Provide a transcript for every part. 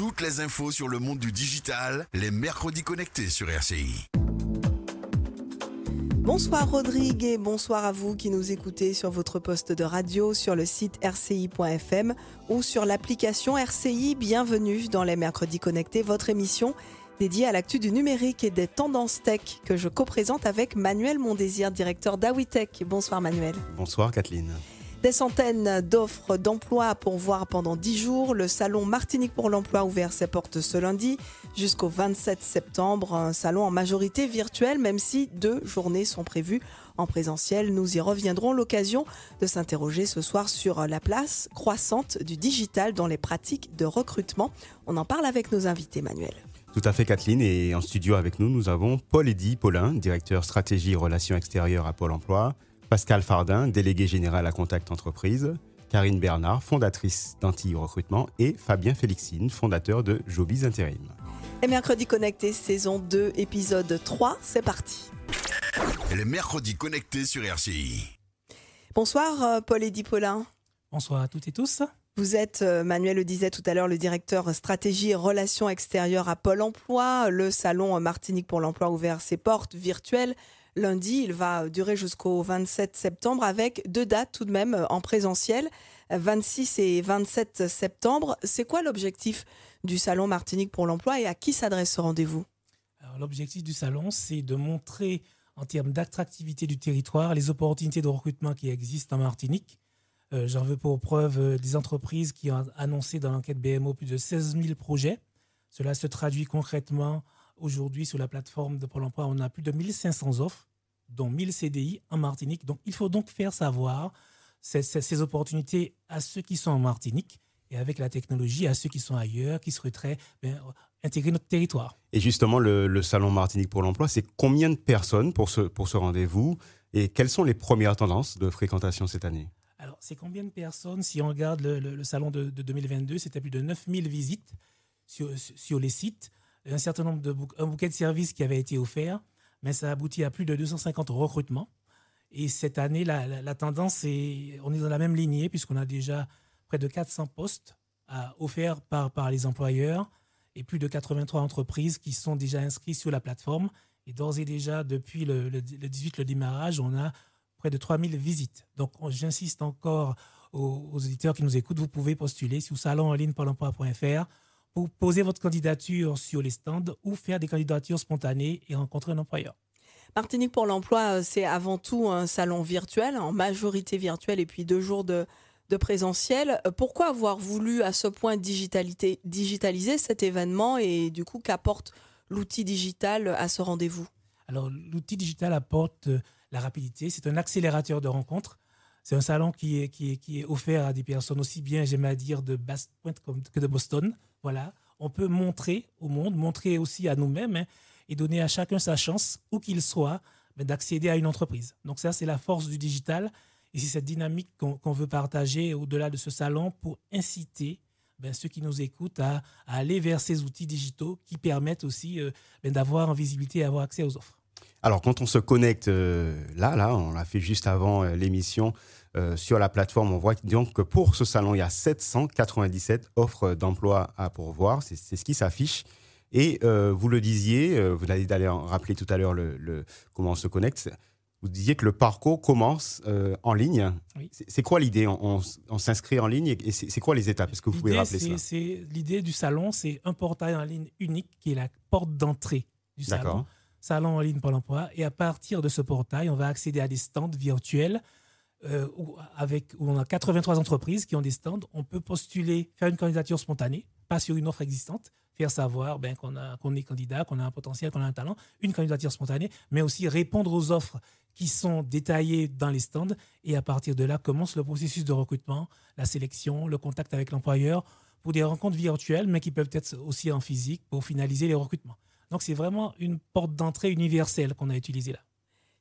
Toutes les infos sur le monde du digital, les mercredis connectés sur RCI. Bonsoir Rodrigue et bonsoir à vous qui nous écoutez sur votre poste de radio, sur le site rci.fm ou sur l'application RCI. Bienvenue dans les mercredis connectés, votre émission dédiée à l'actu du numérique et des tendances tech que je co-présente avec Manuel Mondésir, directeur d'Awitech. Bonsoir Manuel. Bonsoir Kathleen. Des centaines d'offres d'emploi à pourvoir pendant 10 jours. Le salon Martinique pour l'emploi ouvert ses portes ce lundi jusqu'au 27 septembre. Un salon en majorité virtuel, même si deux journées sont prévues en présentiel. Nous y reviendrons. L'occasion de s'interroger ce soir sur la place croissante du digital dans les pratiques de recrutement. On en parle avec nos invités, Manuel. Tout à fait, Kathleen. Et en studio avec nous, nous avons Paul-Eddy Paulin, directeur stratégie et relations extérieures à Pôle emploi. Pascal Fardin, délégué général à Contact Entreprise, Karine Bernard, fondatrice d'Antilles Recrutement, et Fabien Félixine, fondateur de Jobis Intérim. Et mercredi connecté, saison 2, épisode 3, c'est parti. Les mercredis connectés sur RCI. Bonsoir euh, Paul Eddy Paulin. Bonsoir à toutes et tous. Vous êtes, euh, Manuel le disait tout à l'heure, le directeur stratégie et relations extérieures à Pôle emploi. Le salon Martinique pour l'emploi ouvert ses portes virtuelles lundi. Il va durer jusqu'au 27 septembre avec deux dates tout de même en présentiel, 26 et 27 septembre. C'est quoi l'objectif du Salon Martinique pour l'emploi et à qui s'adresse ce rendez-vous? L'objectif du salon, c'est de montrer en termes d'attractivité du territoire les opportunités de recrutement qui existent en Martinique. Euh, j'en veux pour preuve euh, des entreprises qui ont annoncé dans l'enquête BMO plus de 16 000 projets. Cela se traduit concrètement Aujourd'hui, sur la plateforme de Pôle emploi, on a plus de 1500 offres, dont 1000 CDI en Martinique. Donc, il faut donc faire savoir ces, opportunités à ceux qui sont en Martinique et avec la technologie à ceux qui sont ailleurs, qui souhaiteraient ben, intégrer notre territoire. Et justement, le, Salon Martinique pour l'emploi, c'est combien de personnes pour ce, pour ce rendez-vous et quelles sont les premières tendances de fréquentation cette année? Alors, c'est combien de personnes Si on regarde le, salon de, 2022, c'était plus de 9000 visites sur, sur les sites un certain nombre de un bouquet de services qui avait été offert, mais ça aboutit à plus de 250 recrutements. Et cette année, la, tendance est, on est dans la même lignée puisqu'on a déjà près de 400 postes offerts par, par les employeurs et plus de 83 entreprises qui sont déjà inscrites sur la plateforme. Et d'ores et déjà, depuis le, le, 18, le démarrage, on a près de 3000 visites. Donc, j'insiste encore aux, auditeurs qui nous écoutent, vous pouvez postuler sur salon en ligne pour poser votre candidature sur les stands ou faire des candidatures spontanées et rencontrer un employeur. Martinique pour l'emploi, euh, c'est avant tout un salon virtuel, en majorité virtuel, et puis deux jours de, de présentiel. Euh, pourquoi avoir voulu à ce point digitaliser cet événement et du coup qu'apporte l'outil digital à ce rendez-vous? Alors l'outil digital apporte euh, la rapidité, c'est un accélérateur de rencontres. C'est un salon qui est, qui, est, qui est offert à des personnes aussi bien, j'aime à dire, de Basse-Pointe que de Boston. Voilà, on peut montrer au monde, montrer aussi à nous-mêmes hein, et donner à chacun sa chance, où qu'il soit, ben, d'accéder à une entreprise. Donc ça, c'est la force du digital et c'est cette dynamique qu'on veut partager au-delà de ce salon pour inciter ben, ceux qui nous écoutent à, aller vers ces outils digitaux qui permettent aussi euh, ben, d'avoir en visibilité et avoir accès aux offres. Alors, quand on se connecte euh, là, là, on l'a fait juste avant euh, l'émission euh, sur la plateforme, on voit donc que pour ce salon, il y a 797 offres d'emploi à pourvoir. C'est ce qui s'affiche. Et vous le disiez, vous allez d'ailleurs rappeler tout à l'heure le, comment on se connecte. Vous disiez que le parcours commence en ligne. C'est quoi l'idée? On, s'inscrit en ligne et c'est quoi les étapes? Est-ce que vous pouvez rappeler ça L'idée du salon, c'est un portail en ligne unique qui est la porte d'entrée du salon salon en ligne pour l'emploi. Et à partir de ce portail, on va accéder à des stands virtuels euh, où, avec, où on a 83 entreprises qui ont des stands. On peut postuler, faire une candidature spontanée, pas sur une offre existante, faire savoir ben, qu'on est candidat, qu'on a un potentiel, qu'on a un talent, une candidature spontanée, mais aussi répondre aux offres qui sont détaillées dans les stands. Et à partir de là, commence le processus de recrutement, la sélection, le contact avec l'employeur pour des rencontres virtuelles, mais qui peuvent être aussi en physique pour finaliser les recrutements. Donc c'est vraiment une porte d'entrée universelle qu'on a utilisée là.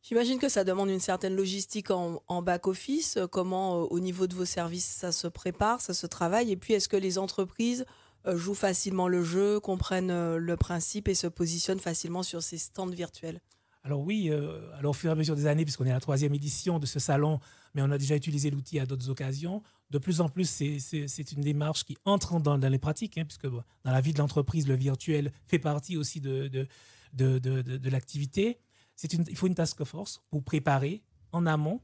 J'imagine que ça demande une certaine logistique en, back-office. Comment, euh, au niveau de vos services, ça se prépare, ça se travaille? Et puis, est-ce que les entreprises euh, jouent facilement le jeu, comprennent euh, le principe et se positionnent facilement sur ces stands virtuels? Alors oui, alors au fur et à mesure des années, puisqu'on est à la troisième édition de ce salon, mais on a déjà utilisé l'outil à d'autres occasions. De plus en plus, c'est une démarche qui entre dans, les pratiques, hein, puisque dans la vie de l'entreprise, le virtuel fait partie aussi de, de, de, de l'activité. Il faut une task force pour préparer en amont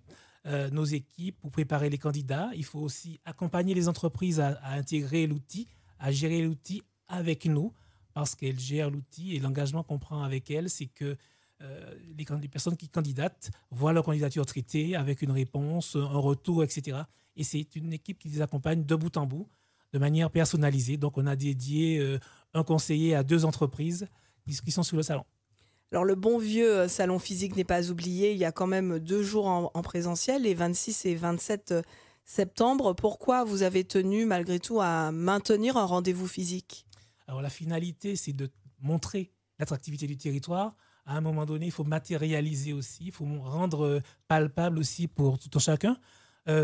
euh, nos équipes, pour préparer les candidats. Il faut aussi accompagner les entreprises à, intégrer l'outil, à gérer l'outil avec nous, parce qu'elles gèrent l'outil et l'engagement qu'on prend avec elles, c'est que euh, les, personnes qui candidatent voient leur candidature traitée avec une réponse, un retour, etc. Et c'est une équipe qui les accompagne de bout en bout, de manière personnalisée. Donc, on a dédié euh, un conseiller à deux entreprises qui sont sur le salon. Alors le bon vieux euh, salon physique n'est pas oublié, il y a quand même deux jours en, présentiel, les 26 et 27 euh, septembre. Pourquoi vous avez tenu malgré tout à maintenir un rendez-vous physique? Alors la finalité, c'est de montrer l'attractivité du territoire. À un moment donné, il faut matérialiser aussi, il faut rendre euh, palpable aussi pour tout un chacun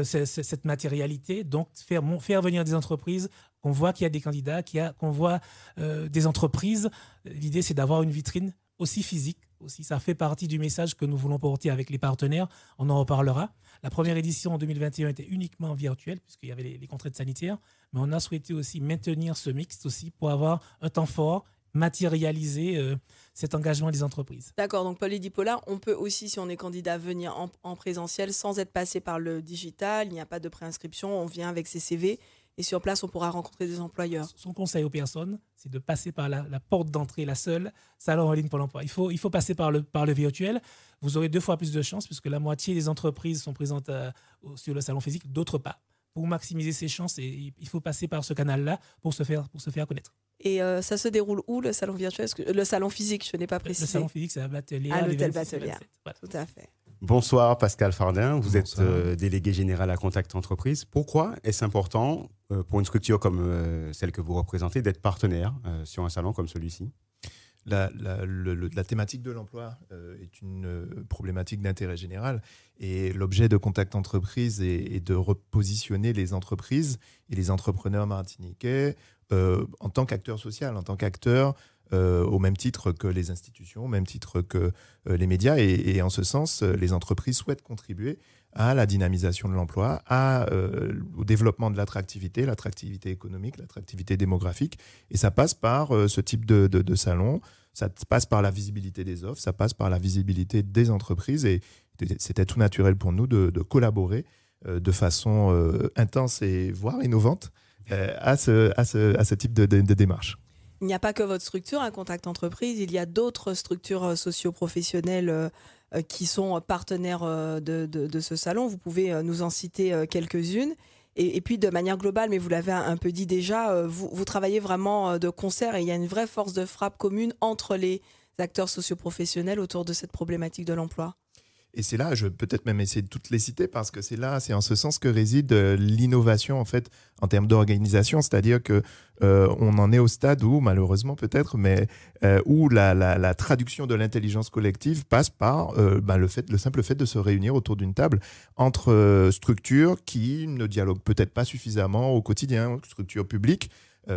cette matérialité. Donc faire, venir des entreprises, qu'on voit qu'il y a des candidats, qu'on voit des entreprises. L'idée, c'est d'avoir une vitrine aussi physique. Aussi, ça fait partie du message que nous voulons porter avec les partenaires. On en reparlera. La première édition en 2021 était uniquement virtuelle puisqu'il y avait les, contraintes sanitaires, mais on a souhaité aussi maintenir ce mix aussi pour avoir un temps fort, matérialiser euh, cet engagement des entreprises. D'accord, donc Paul Edipola, on peut aussi, si on est candidat, venir en, en présentiel sans être passé par le digital. Il n'y a pas de préinscription, on vient avec ses CV et sur place, on pourra rencontrer des employeurs. Son conseil aux personnes, c'est de passer par la, porte d'entrée, la seule, salon en ligne pour l'emploi. Il faut, il faut passer par le, par le virtuel. Vous aurez deux fois plus de chances puisque la moitié des entreprises sont présentes euh, sur le salon physique, d'autres pas. Pour maximiser ses chances, il faut passer par ce canal-là pour se faire, pour se faire connaître. Et euh, ça se déroule où le salon virtuel? Le salon physique, je n'ai pas précisé. Le salon physique, c'est à Batelier. À l'hôtel Batelier. Tout à fait. Bonsoir Pascal Fardin, vous êtes euh, délégué général à Contact Entreprise. Pourquoi est-ce important euh, pour une structure comme euh, celle que vous représentez d'être partenaire sur un salon comme celui-ci? La, thématique de l'emploi est une problématique d'intérêt général et l'objet de Contact Entreprise est, est, de repositionner les entreprises et les entrepreneurs martiniquais en tant qu'acteurs sociaux, en tant qu'acteurs euh, au même titre que les institutions, au même titre que euh, les médias. Et, en ce sens, euh, les entreprises souhaitent contribuer à la dynamisation de l'emploi, au développement de l'attractivité, l'attractivité économique, l'attractivité démographique. Et ça passe par ce type de, de, salon, ça passe par la visibilité des offres, ça passe par la visibilité des entreprises. Et c'était tout naturel pour nous de, collaborer de façon intense et voire innovante à, ce, à, ce, à ce type de, démarche il n'y a pas que votre structure, un contact entreprise, il y a d'autres structures euh, socio-professionnelles euh, euh, qui sont partenaires de, ce salon. Vous pouvez nous en citer quelques-unes. Et, puis de manière globale, mais vous l'avez un peu dit déjà, vous, vous, travaillez vraiment de concert et il y a une vraie force de frappe commune entre les acteurs socio-professionnels autour de cette problématique de l'emploi. Et c'est là, je vais peut-être même essayer de toutes les citer parce que c'est là, c'est en ce sens que réside euh, l'innovation en fait en termes d'organisation, c'est-à-dire que euh, on en est au stade où malheureusement peut-être, mais euh, où la, traduction de l'intelligence collective passe par ben, le fait, le simple fait de se réunir autour d'une table entre structures qui ne dialoguent peut-être pas suffisamment au quotidien, structures publiques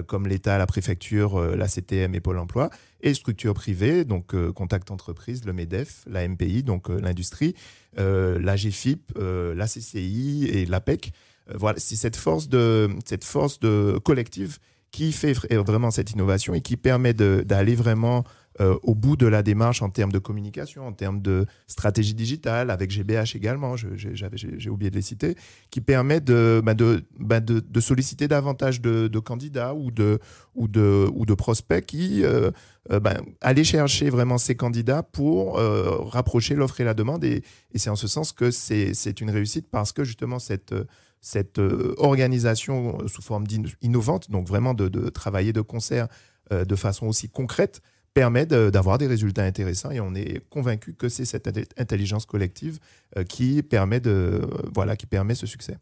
comme l'État, la préfecture, euh, la CTM et Pôle emploi, et structures privées, donc euh, Contact Entreprise, le MEDEF, la MPI, donc l'industrie, la GFIP, la CCI et l'APEC. voilà, c'est cette force de, cette force de collective qui fait vraiment cette innovation et qui permet d'aller vraiment euh, au bout de la démarche en termes de communication, en termes de stratégie digitale, avec GBH également, j'ai oublié de les citer, qui permet de, bah, bah, de, de, solliciter davantage de, candidats ou de, ou de, ou de prospects qui euh, euh, bah, aller chercher vraiment ces candidats pour rapprocher l'offre et la demande. Et, c'est en ce sens que c'est une réussite parce que justement cette cette organisation sous forme innovante, donc vraiment de travailler de concert de façon aussi concrète, permet d'avoir des résultats intéressants et on est convaincu que c'est cette intelligence collective euh, qui permet, de, voilà, qui permet ce succès.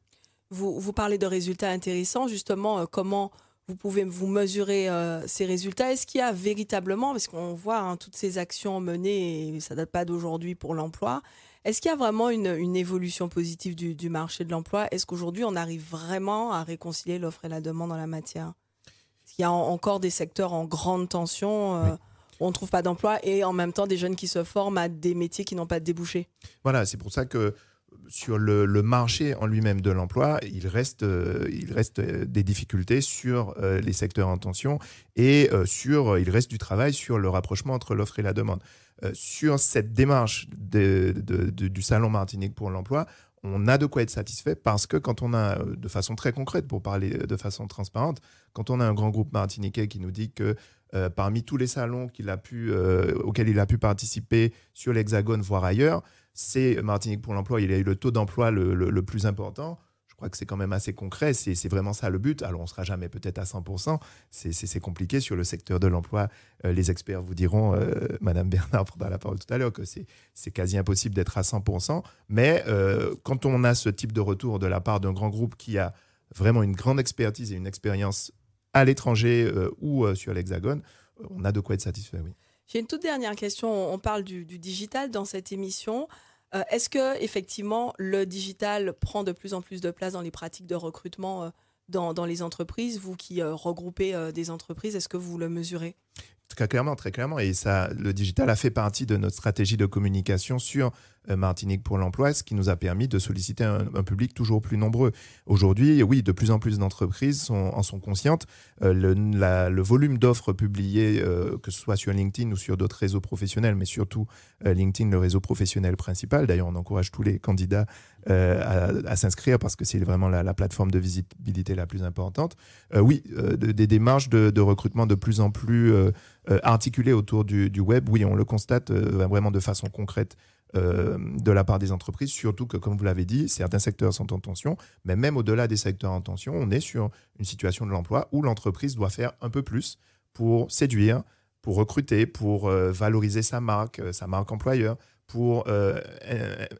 Vous, vous parlez de résultats intéressants, justement, euh, comment vous pouvez vous mesurer euh, ces résultats? Est-ce qu'il y a véritablement, parce qu'on voit hein, toutes ces actions menées, et ça ne date pas d'aujourd'hui pour l'emploi, est-ce qu'il y a vraiment une, une évolution positive du, du marché de l'emploi? Est-ce qu'aujourd'hui on arrive vraiment à réconcilier l'offre et la demande en la matière? Est-ce qu'il y a encore des secteurs en grande tension on ne trouve pas d'emploi et en même temps des jeunes qui se forment à des métiers qui n'ont pas de débouchés. Voilà, c'est pour ça que sur le, marché en lui-même de l'emploi, il reste, euh, il reste euh, des difficultés sur euh, les secteurs en tension et sur, il reste du travail sur le rapprochement entre l'offre et la demande. sur cette démarche du Salon Martinique pour l'emploi, on a de quoi être satisfait parce que quand on a, de façon très concrète, pour parler de façon transparente, quand on a un grand groupe martiniquais qui nous dit que parmi tous les salons pu, auxquels il a pu participer sur l'Hexagone, voire ailleurs, c'est Martinique pour l'emploi, il a eu le taux d'emploi le, plus important. Je crois que c'est quand même assez concret, c'est vraiment ça le but. Alors on ne sera jamais peut-être à 100%, c'est compliqué sur le secteur de l'emploi. Euh, les experts vous diront, euh, Madame Bernard prendra la parole tout à l'heure, que c'est quasi impossible d'être à 100%. Mais euh, quand on a ce type de retour de la part d'un grand groupe qui a vraiment une grande expertise et une expérience à l'étranger ou sur l'Hexagone, on a de quoi être satisfait, oui. J'ai une toute dernière question. On parle du, digital dans cette émission. Euh, est-ce que effectivement le digital prend de plus en plus de place dans les pratiques de recrutement euh, dans, les entreprises? Vous qui euh, regroupez des entreprises, est-ce que vous le mesurez? Très clairement, très clairement. Et ça, le digital a fait partie de notre stratégie de communication sur euh, Martinique pour l'emploi, ce qui nous a permis de solliciter un, public toujours plus nombreux. Aujourd'hui, oui, de plus en plus d'entreprises en sont conscientes. Euh, le, volume d'offres publiées, euh, que ce soit sur LinkedIn ou sur d'autres réseaux professionnels, mais surtout LinkedIn, le réseau professionnel principal. D'ailleurs, on encourage tous les candidats à, s'inscrire parce que c'est vraiment la, plateforme de visibilité la plus importante. oui, des démarches de, recrutement de plus en plus articulées autour du, du, web, oui, on le constate vraiment de façon concrète euh, de la part des entreprises, surtout que, comme vous l'avez dit, certains secteurs sont en tension, mais même au-delà des secteurs en tension, on est sur une situation de l'emploi où l'entreprise doit faire un peu plus pour séduire, pour recruter, pour euh, valoriser sa marque, euh, sa marque employeur, pour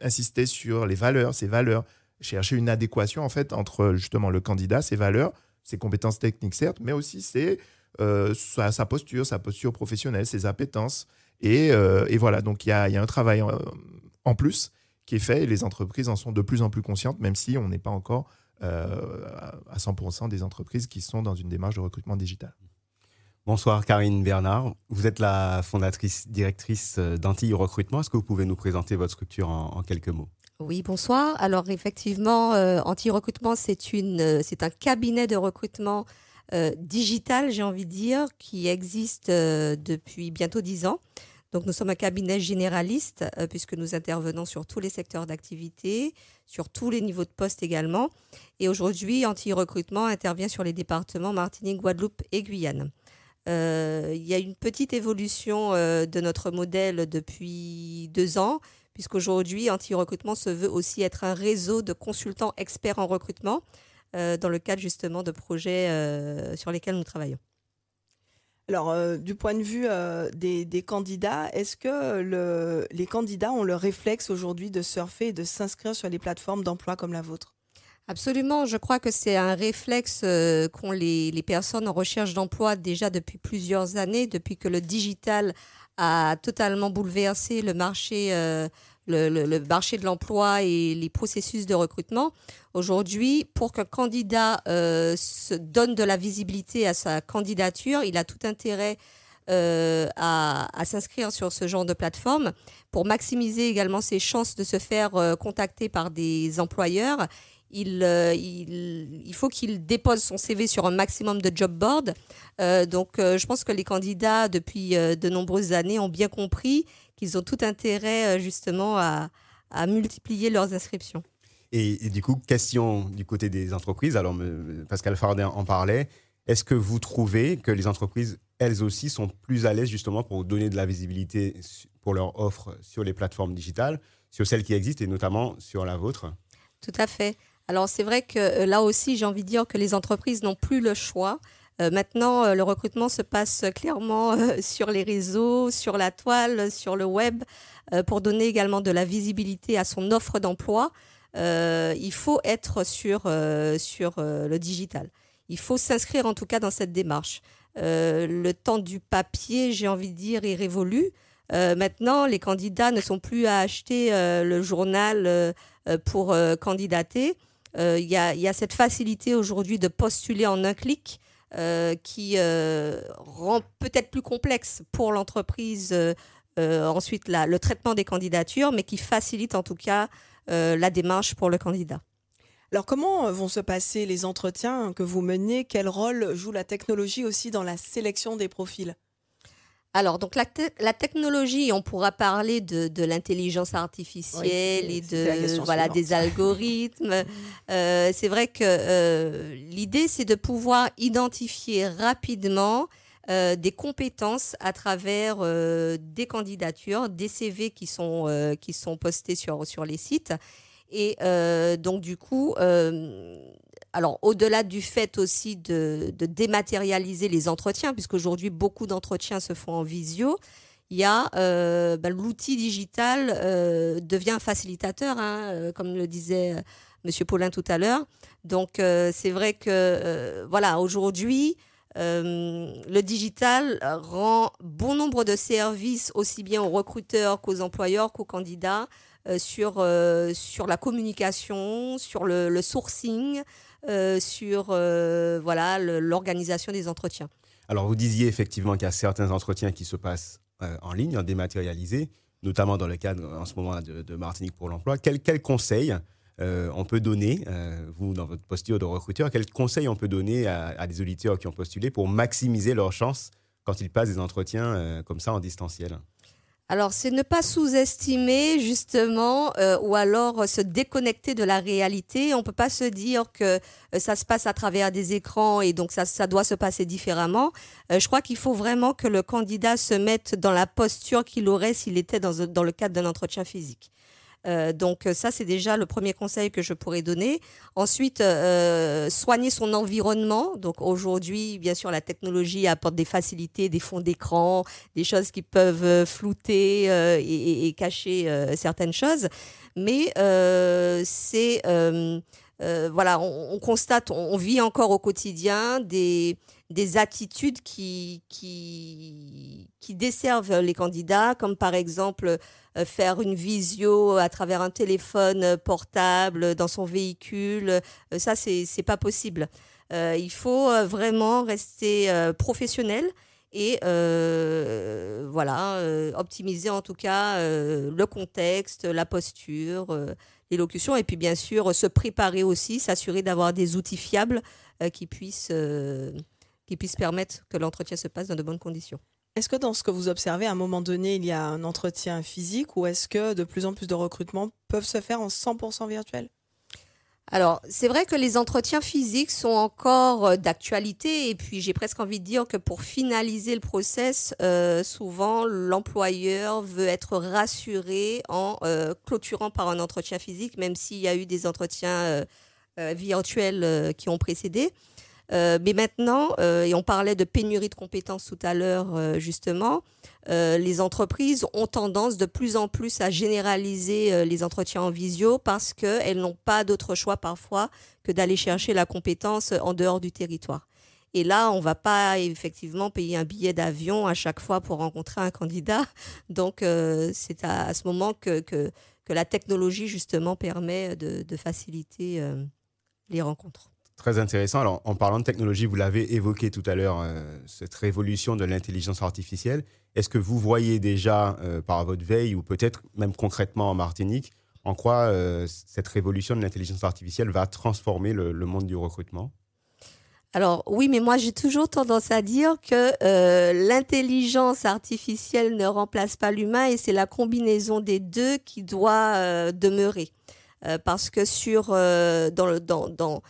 insister sur les valeurs, ses valeurs, chercher une adéquation en fait entre justement le candidat, ses valeurs, ses compétences techniques certes, mais aussi ses, sa, sa, posture, sa posture professionnelle, ses appétences, euh, et, voilà, donc il y a, un travail en, plus qui est fait et les entreprises en sont de plus en plus conscientes, même si on n'est pas encore euh, à 100% des entreprises qui sont dans une démarche de recrutement digital. Bonsoir Karine Bernard, vous êtes la fondatrice directrice d'Antilles Recrutement. Est-ce que vous pouvez nous présenter votre structure en, quelques mots? Oui, bonsoir. Alors effectivement, euh, Recrutement, c'est un cabinet de recrutement digital, j'ai envie de dire, qui existe depuis bientôt dix ans. Donc, nous sommes un cabinet généraliste euh, puisque nous intervenons sur tous les secteurs d'activité, sur tous les niveaux de poste également. Et aujourd'hui, Anti-Recrutement intervient sur les départements Martinique, Guadeloupe et Guyane. Euh, il y a une petite évolution euh, de notre modèle depuis deux ans, puisqu'aujourd'hui, Anti-Recrutement se veut aussi être un réseau de consultants experts en recrutement dans le cadre justement de projets sur lesquels nous travaillons. Alors, euh, du point de vue euh, des, candidats, est-ce que les candidats ont le réflexe aujourd'hui de surfer et de s'inscrire sur les plateformes d'emploi comme la vôtre? Absolument, je crois que c'est un réflexe euh, qu'ont les, personnes en recherche d'emploi déjà depuis plusieurs années, depuis que le digital a totalement bouleversé le marché le, marché de l'emploi et les processus de recrutement. Aujourd'hui, pour qu'un candidat euh, se donne de la visibilité à sa candidature, il a tout intérêt euh, à, s'inscrire sur ce genre de plateforme pour maximiser également ses chances de se faire euh, contacter par des employeurs. Il, il, faut qu'il dépose son CV sur un maximum de job boards. donc, je pense que les candidats, depuis de nombreuses années, ont bien compris qu'ils ont tout intérêt euh, justement à, multiplier leurs inscriptions. Et, du coup, question du côté des entreprises, alors Pascal Fardin en parlait, est-ce que vous trouvez que les entreprises, elles aussi, sont plus à l'aise justement pour donner de la visibilité pour leur offre sur les plateformes digitales, sur celles qui existent et notamment sur la vôtre? Tout à fait. Alors c'est vrai que euh, là aussi, j'ai envie de dire que les entreprises n'ont plus le choix. Euh, maintenant, euh, le recrutement se passe clairement sur les réseaux, sur la toile, sur le web, pour donner également de la visibilité à son offre d'emploi. il faut être sur, sur le digital. Il faut s'inscrire en tout cas dans cette démarche. le temps du papier, j'ai envie de dire, est révolu. maintenant, les candidats ne sont plus à acheter le journal pour candidater. Il y, a cette facilité aujourd'hui de postuler en un clic. qui rend peut-être plus complexe pour l'entreprise ensuite le traitement des candidatures, mais qui facilite en tout cas la démarche pour le candidat. Alors comment vont se passer les entretiens que vous menez? Quel rôle joue la technologie aussi dans la sélection des profils? Alors, donc la, la, technologie, on pourra parler de, de l'intelligence artificielle et de voilà des algorithmes. euh, c'est vrai que euh, l'idée, c'est de pouvoir identifier rapidement euh, des compétences à travers euh, des candidatures, des CV qui sont euh, qui sont postés sur sur les sites. Et euh, donc du coup, alors, au-delà du fait aussi de, dématérialiser les entretiens, puisqu'aujourd'hui, beaucoup d'entretiens se font en visio, il y a euh, ben, l'outil digital euh, devient un facilitateur, hein, euh, comme le disait Monsieur Paulin tout à l'heure. Donc, c'est vrai que, voilà, aujourd'hui, le digital rend bon nombre de services, aussi bien aux recruteurs qu'aux employeurs qu'aux candidats, sur, sur la communication, sur le, le sourcing, euh, sur euh, voilà l'organisation des entretiens. Alors vous disiez effectivement qu'il y a certains entretiens qui se passent euh, en ligne, en dématérialisé, notamment dans le cadre en ce moment de, Martinique pour l'emploi. Quels quel conseils on peut donner, vous dans votre posture de recruteur, quels conseils on peut donner à, à, des auditeurs qui ont postulé pour maximiser leurs chances quand ils passent des entretiens comme ça en distanciel? Alors, c'est ne pas sous-estimer justement euh, ou alors se déconnecter de la réalité. On ne peut pas se dire que euh, ça se passe à travers des écrans et donc ça, doit se passer différemment. Euh, je crois qu'il faut vraiment que le candidat se mette dans la posture qu'il aurait s'il était dans le cadre d'un entretien physique. Euh, donc ça, c'est déjà le premier conseil que je pourrais donner. Ensuite, euh, soigner son environnement. Donc aujourd'hui, bien sûr, la technologie apporte des facilités, des fonds d'écran, des choses qui peuvent euh, flouter et, et, cacher certaines choses. Mais c'est voilà, on, on, constate, on, vit encore au quotidien des des attitudes qui, qui, qui desservent les candidats, comme par exemple euh, faire une visio à travers un téléphone portable dans son véhicule. Euh, ça, c'est n'est pas possible. Euh, il faut vraiment rester professionnel et voilà, optimiser en tout cas le contexte, la posture, l'élocution, et puis bien sûr se préparer aussi, s'assurer d'avoir des outils fiables qui puissent qui puissent permettre que l'entretien se passe dans de bonnes conditions. Est-ce que dans ce que vous observez, à un moment donné, il y a un entretien physique ou est-ce que de plus en plus de recrutements peuvent se faire en 100% virtuel? Alors, c'est vrai que les entretiens physiques sont encore euh, d'actualité et puis j'ai presque envie de dire que pour finaliser le process, euh, souvent l'employeur veut être rassuré en euh, clôturant par un entretien physique, même s'il y a eu des entretiens virtuels qui ont précédé. Euh, mais maintenant, euh, et on parlait de pénurie de compétences tout à l'heure euh, justement, les entreprises ont tendance de plus en plus à généraliser les entretiens en visio parce qu'elles n'ont pas d'autre choix parfois que d'aller chercher la compétence en dehors du territoire. Et là, on ne va pas effectivement payer un billet d'avion à chaque fois pour rencontrer un candidat. Donc, c'est à, ce moment que, que, la technologie, justement, permet de faciliter les rencontres. Très intéressant. Alors, en parlant de technologie, vous l'avez évoqué tout à l'heure, euh, cette révolution de l'intelligence artificielle. Est-ce que vous voyez déjà, euh, par votre veille, ou peut-être même concrètement en Martinique, en quoi euh, cette révolution de l'intelligence artificielle va transformer le, monde du recrutement? Alors oui, mais moi j'ai toujours tendance à dire que l'intelligence artificielle ne remplace pas l'humain et c'est la combinaison des deux qui doit demeurer. parce que sur dans le dans, dans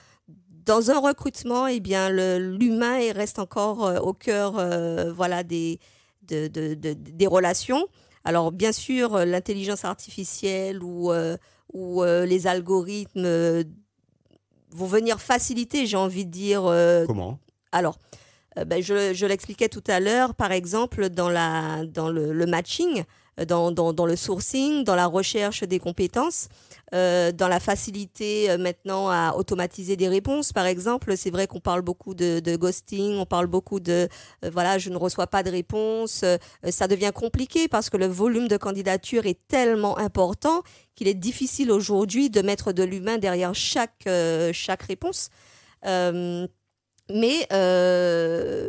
dans un recrutement, eh bien, l'humain reste encore euh, au cœur euh, voilà, des, de, de, des relations. Alors, bien sûr, euh, l'intelligence artificielle ou, ou les algorithmes vont venir faciliter, j'ai envie de dire. Comment? Alors, ben, je, je l'expliquais tout à l'heure, par exemple, dans, la, dans le, le matching, dans, dans, dans, le sourcing, dans la recherche des compétences. Euh, dans la facilité euh, maintenant à automatiser des réponses. Par exemple, c'est vrai qu'on parle beaucoup de, ghosting, on parle beaucoup de euh, voilà, je ne reçois pas de réponse. ça devient compliqué parce que le volume de candidatures est tellement important qu'il est difficile aujourd'hui de mettre de l'humain derrière chaque, chaque réponse. Mais,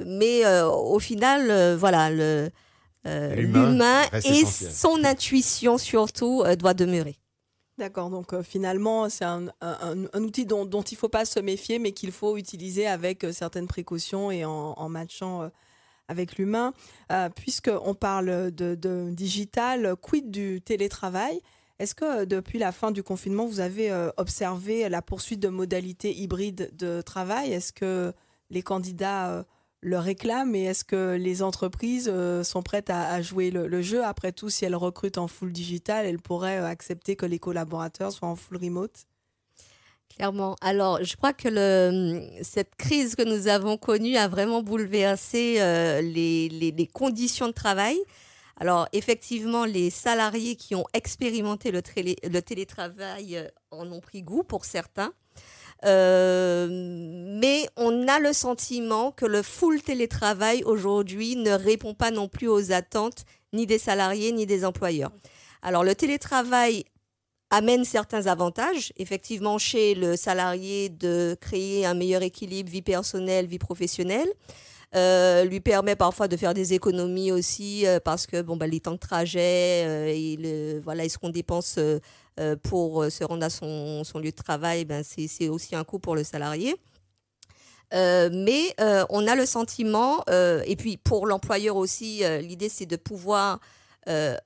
mais au final, voilà, le, L'humain et essentiel. son intuition surtout doit demeurer. D'accord, donc euh, finalement, c'est un, outil dont, il ne faut pas se méfier, mais qu'il faut utiliser avec euh, certaines précautions et en, matchant euh, avec l'humain. Puisqu'on parle de, de digital, quid du télétravail? Est-ce que depuis la fin du confinement, vous avez observé la poursuite de modalités hybrides de travail? Est-ce que les candidats le réclament et est-ce que les entreprises euh, sont prêtes à, jouer le, jeu? Après tout, si elles recrutent en full digital, elles pourraient euh, accepter que les collaborateurs soient en full remote? Clairement. Alors, je crois que cette crise que nous avons connue a vraiment bouleversé euh, les, conditions de travail. Alors, effectivement, les salariés qui ont expérimenté le, télétravail en ont pris goût pour certains. Euh, mais on a le sentiment que le full télétravail aujourd'hui ne répond pas non plus aux attentes ni des salariés ni des employeurs. Alors, le télétravail amène certains avantages, effectivement, chez le salarié de créer un meilleur équilibre vie personnelle, vie professionnelle. Euh, lui permet parfois de faire des économies aussi euh, parce que bon, bah, les temps de trajet euh, et, le, voilà, et ce qu'on dépense euh, pour euh, se rendre à son, lieu de travail, ben, c'est aussi un coût pour le salarié. Euh, mais on a le sentiment, et puis pour l'employeur aussi, l'idée c'est de pouvoir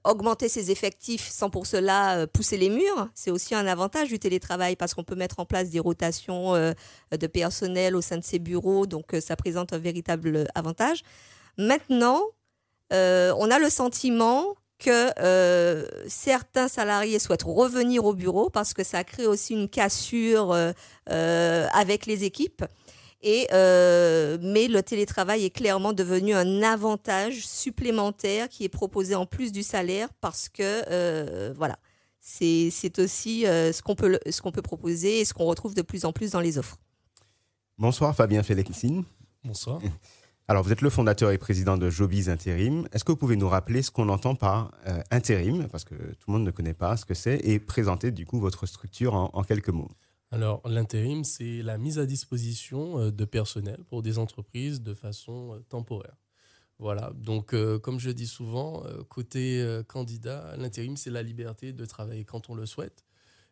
augmenter ses effectifs sans pour cela pousser les murs. C'est aussi un avantage du télétravail parce qu'on peut mettre en place des rotations de personnel au sein de ses bureaux, donc ça présente un véritable avantage. Maintenant, on a le sentiment que euh, certains salariés souhaitent revenir au bureau parce que ça crée aussi une cassure euh, euh, avec les équipes. Et, euh, mais le télétravail est clairement devenu un avantage supplémentaire qui est proposé en plus du salaire parce que euh, voilà, c'est aussi euh, ce qu'on peut, le- ce qu'on peut proposer et ce qu'on retrouve de plus en plus dans les offres. Bonsoir Fabien Félixine. Bonsoir. Alors, vous êtes le fondateur et président de Jobiz Intérim. Est-ce que vous pouvez nous rappeler ce qu'on entend par euh, intérim, parce que tout le monde ne connaît pas ce que c'est, et présenter du coup votre structure en, en quelques mots Alors, l'intérim, c'est la mise à disposition euh, de personnel pour des entreprises de façon euh, temporaire. Voilà, donc euh, comme je dis souvent, côté euh, candidat, l'intérim, c'est la liberté de travailler quand on le souhaite.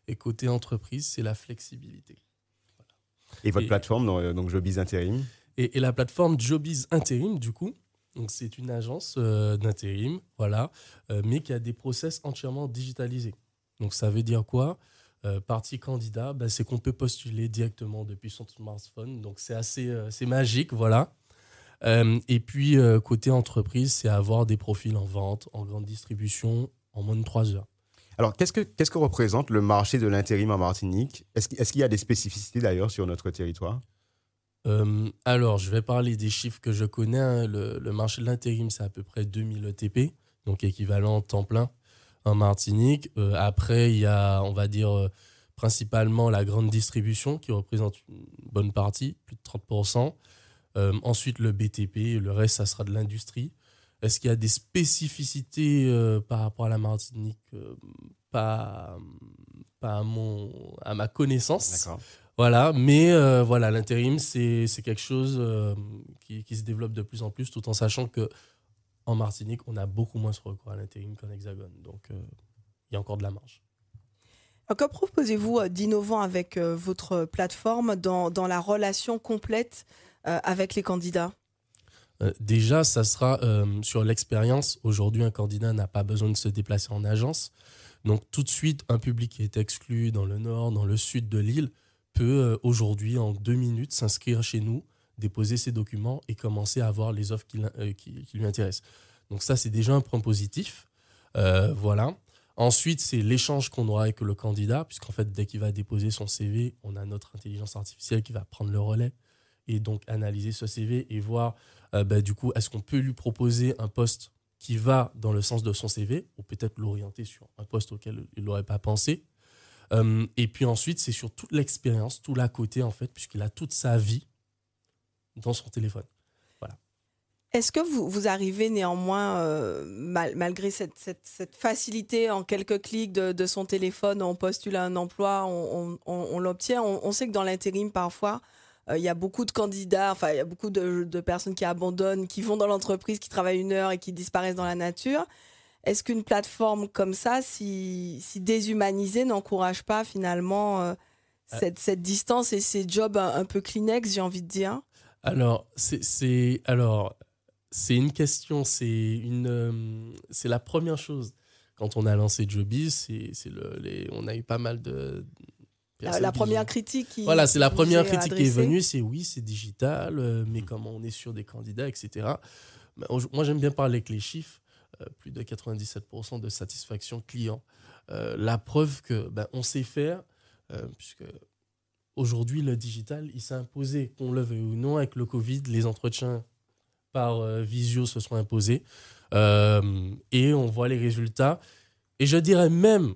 Et côté entreprise, c'est la flexibilité. Et votre Et- plateforme, donc, donc Jobiz Intérim? Et, la plateforme Jobiz Intérim, du coup, c'est une agence euh, d'intérim, voilà, euh, mais qui a des process entièrement digitalisés. Donc ça veut dire quoi? Euh, Partie candidat, bah, c'est qu'on peut postuler directement depuis son smartphone. Donc c'est assez euh, c'est magique, voilà. Et puis côté entreprise, c'est avoir des profils en vente, en grande distribution, en moins de 3 heures. Alors, qu'est-ce que, représente le marché de l'intérim en Martinique? Est-ce qu'il y a des spécificités d'ailleurs sur notre territoire? Euh, alors, je vais parler des chiffres que je connais. hein. Le, marché de l'intérim, c'est à peu près 2000 ETP, donc équivalent temps plein en Martinique. Euh, après, il y a, on va dire, euh, principalement la grande distribution qui représente une bonne partie, plus de 30%. Euh, ensuite, le BTP, le reste, ça sera de l'industrie. Est-ce qu'il y a des spécificités par rapport à la Martinique pas, à, à ma connaissance? Voilà, mais euh, voilà, l'intérim, c'est quelque chose euh, qui, qui se développe de plus en plus, tout en sachant que en Martinique, on a beaucoup moins ce recours à l'intérim qu'en Hexagone. Donc, euh, il y a encore de la marge. Que proposez-vous d'innovant avec votre plateforme dans, dans la relation complète avec les candidats? Déjà, ça sera sur l'expérience. Aujourd'hui, un candidat n'a pas besoin de se déplacer en agence. Donc, tout de suite, un public qui est exclu dans le nord, dans le sud de l'île, peut euh, aujourd'hui, en deux minutes, s'inscrire chez nous, déposer ses documents et commencer à avoir les offres euh, qui- lui intéressent. Donc, ça, c'est déjà un point positif. Euh, voilà. Ensuite, c'est l'échange qu'on aura avec le candidat, puisqu'en fait, dès qu'il va déposer son CV, on a notre intelligence artificielle qui va prendre le relais et donc analyser ce CV et voir bah, du coup, est-ce qu'on peut lui proposer un poste qui va dans le sens de son CV ou peut-être l'orienter sur un poste auquel il n'aurait pas pensé Euh, Et puis ensuite, c'est sur toute l'expérience, tout l'à côté en fait, puisqu'il a toute sa vie dans son téléphone. Est-ce que vous, vous arrivez néanmoins, euh, mal- malgré cette, facilité en quelques clics de, son téléphone, on postule à un emploi, on, l'obtient. On, sait que dans l'intérim, parfois, euh, il y a beaucoup de candidats, enfin, il y a beaucoup de personnes qui abandonnent, qui vont dans l'entreprise, qui travaillent une heure et qui disparaissent dans la nature. Est-ce qu'une plateforme comme ça, si, si déshumanisée, n'encourage pas finalement euh, cette, cette distance et ces jobs un, un peu Kleenex, j'ai envie de dire? Alors, c'est- alors c'est une question, c'est une euh, c'est la première chose quand on a lancé Jobiz, c'est le les, on a eu pas mal de La, personnes la qui première ont- critique qui. Voilà, c'est la première critique qui est venue, c'est oui, c'est digital, euh, mais comment on est sûr des candidats, etc. Moi, j'aime bien parler avec les chiffres. Euh, plus de 97% de satisfaction client. Euh, la preuve que ben, on sait faire, euh, puisque aujourd'hui, le digital, il s'est imposé, qu'on le veuille ou non, avec le Covid, les entretiens par visio se sont imposés. Et on voit les résultats. Et je dirais même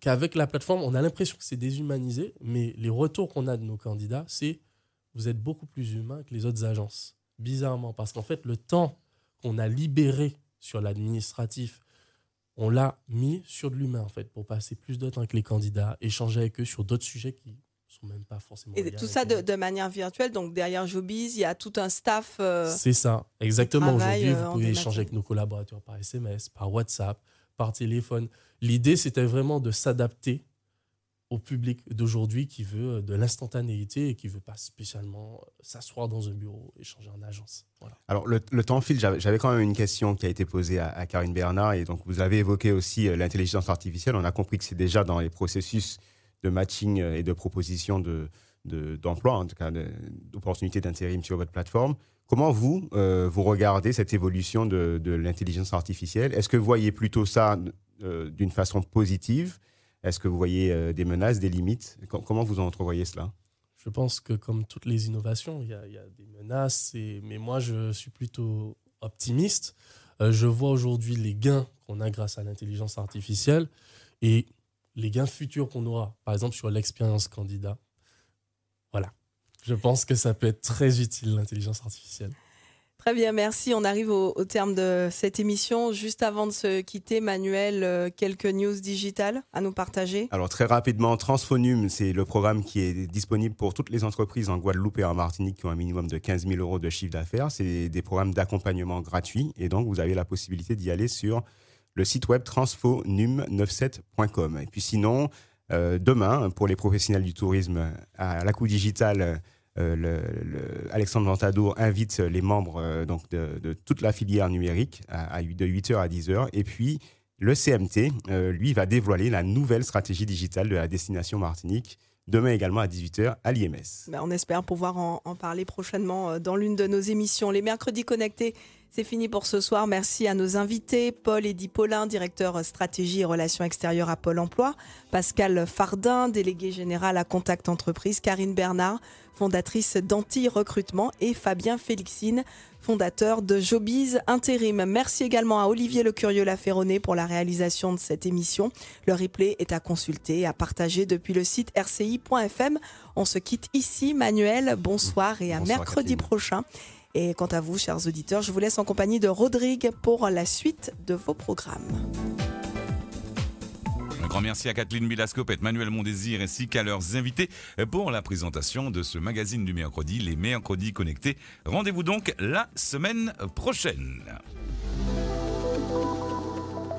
qu'avec la plateforme, on a l'impression que c'est déshumanisé, mais les retours qu'on a de nos candidats, c'est vous êtes beaucoup plus humain que les autres agences. Bizarrement, parce qu'en fait, le temps qu'on a libéré sur l'administratif, on l'a mis sur de l'humain, en fait, pour passer plus de temps avec les candidats, échanger avec eux sur d'autres sujets qui sont même pas forcément. Et tout ça de, manière virtuelle, donc derrière Jobiz, il y a tout un staff. euh, C'est ça, exactement. Aujourd'hui, euh, vous en pouvez échanger avec nos collaborateurs par SMS, par WhatsApp, par téléphone. L'idée, c'était vraiment de s'adapter au public d'aujourd'hui qui veut euh, de l'instantanéité et qui veut pas spécialement euh, s'asseoir dans un bureau, échanger en agence. Voilà. Alors, le, temps file. J'avais quand même une question qui a été posée à, Karine Bernard. Et donc, vous avez évoqué aussi euh, l'intelligence artificielle. On a compris que c'est déjà dans les processus de matching et de proposition de- de- d'emploi, en tout cas d'opportunités d'intérim sur votre plateforme. Comment vous, vous regardez cette évolution de, de l'intelligence artificielle? Est-ce que vous voyez plutôt ça d'une façon positive? Est-ce que vous voyez euh, des menaces, des limites? Com- Comment vous entrevoyez cela? Je pense que comme toutes les innovations, il y a, des menaces, mais moi je suis plutôt optimiste. Euh, je vois aujourd'hui les gains qu'on a grâce à l'intelligence artificielle et les gains futurs qu'on aura, par exemple sur l'expérience candidat. Voilà. Je pense que ça peut être très utile, l'intelligence artificielle. Très bien, merci. On arrive au, terme de cette émission. Juste avant de se quitter, Manuel, euh, quelques news digitales à nous partager. Alors très rapidement, Transphonum, c'est le programme qui est disponible pour toutes les entreprises en Guadeloupe et en Martinique qui ont un minimum de 15 000 euros de chiffre d'affaires. C'est des programmes d'accompagnement gratuits et donc vous avez la possibilité d'y aller sur le site web transphonum97.com. Et puis sinon, euh, demain, pour les professionnels du tourisme, à la coup digital, euh, le- Alexandre Ventadour invite les membres euh, donc de, toute la filière numérique à, de 8h à 10h. Et puis, le CMT, euh, lui, va dévoiler la nouvelle stratégie digitale de la destination Martinique, demain également à 18h à l'IMS. Ben, on espère pouvoir en, en parler prochainement euh, dans l'une de nos émissions. Les mercredis connectés, c'est fini pour ce soir. Merci à nos invités, Paul Eddy Paulin, directeur stratégie et relations extérieures à Pôle emploi, Pascal Fardin, délégué général à Contact Entreprise, Karine Bernard, fondatrice d'Anti Recrutement, et Fabien Félixine, fondateur de Jobiz Intérim. Merci également à Olivier Le Curieux Laferronnet pour la réalisation de cette émission. Le replay est à consulter et à partager depuis le site rci.fm. On se quitte ici, Manuel. Bonsoir et à Bonsoir, mercredi prochain. Et quant à vous, chers auditeurs, je vous laisse en compagnie de Rodrigue pour la suite de vos programmes. Un grand merci à Kathleen Bilascope et Manuel Mondésir ainsi qu'à leurs invités pour la présentation de ce magazine du mercredi, les mercredis connectés. Rendez-vous donc la semaine prochaine.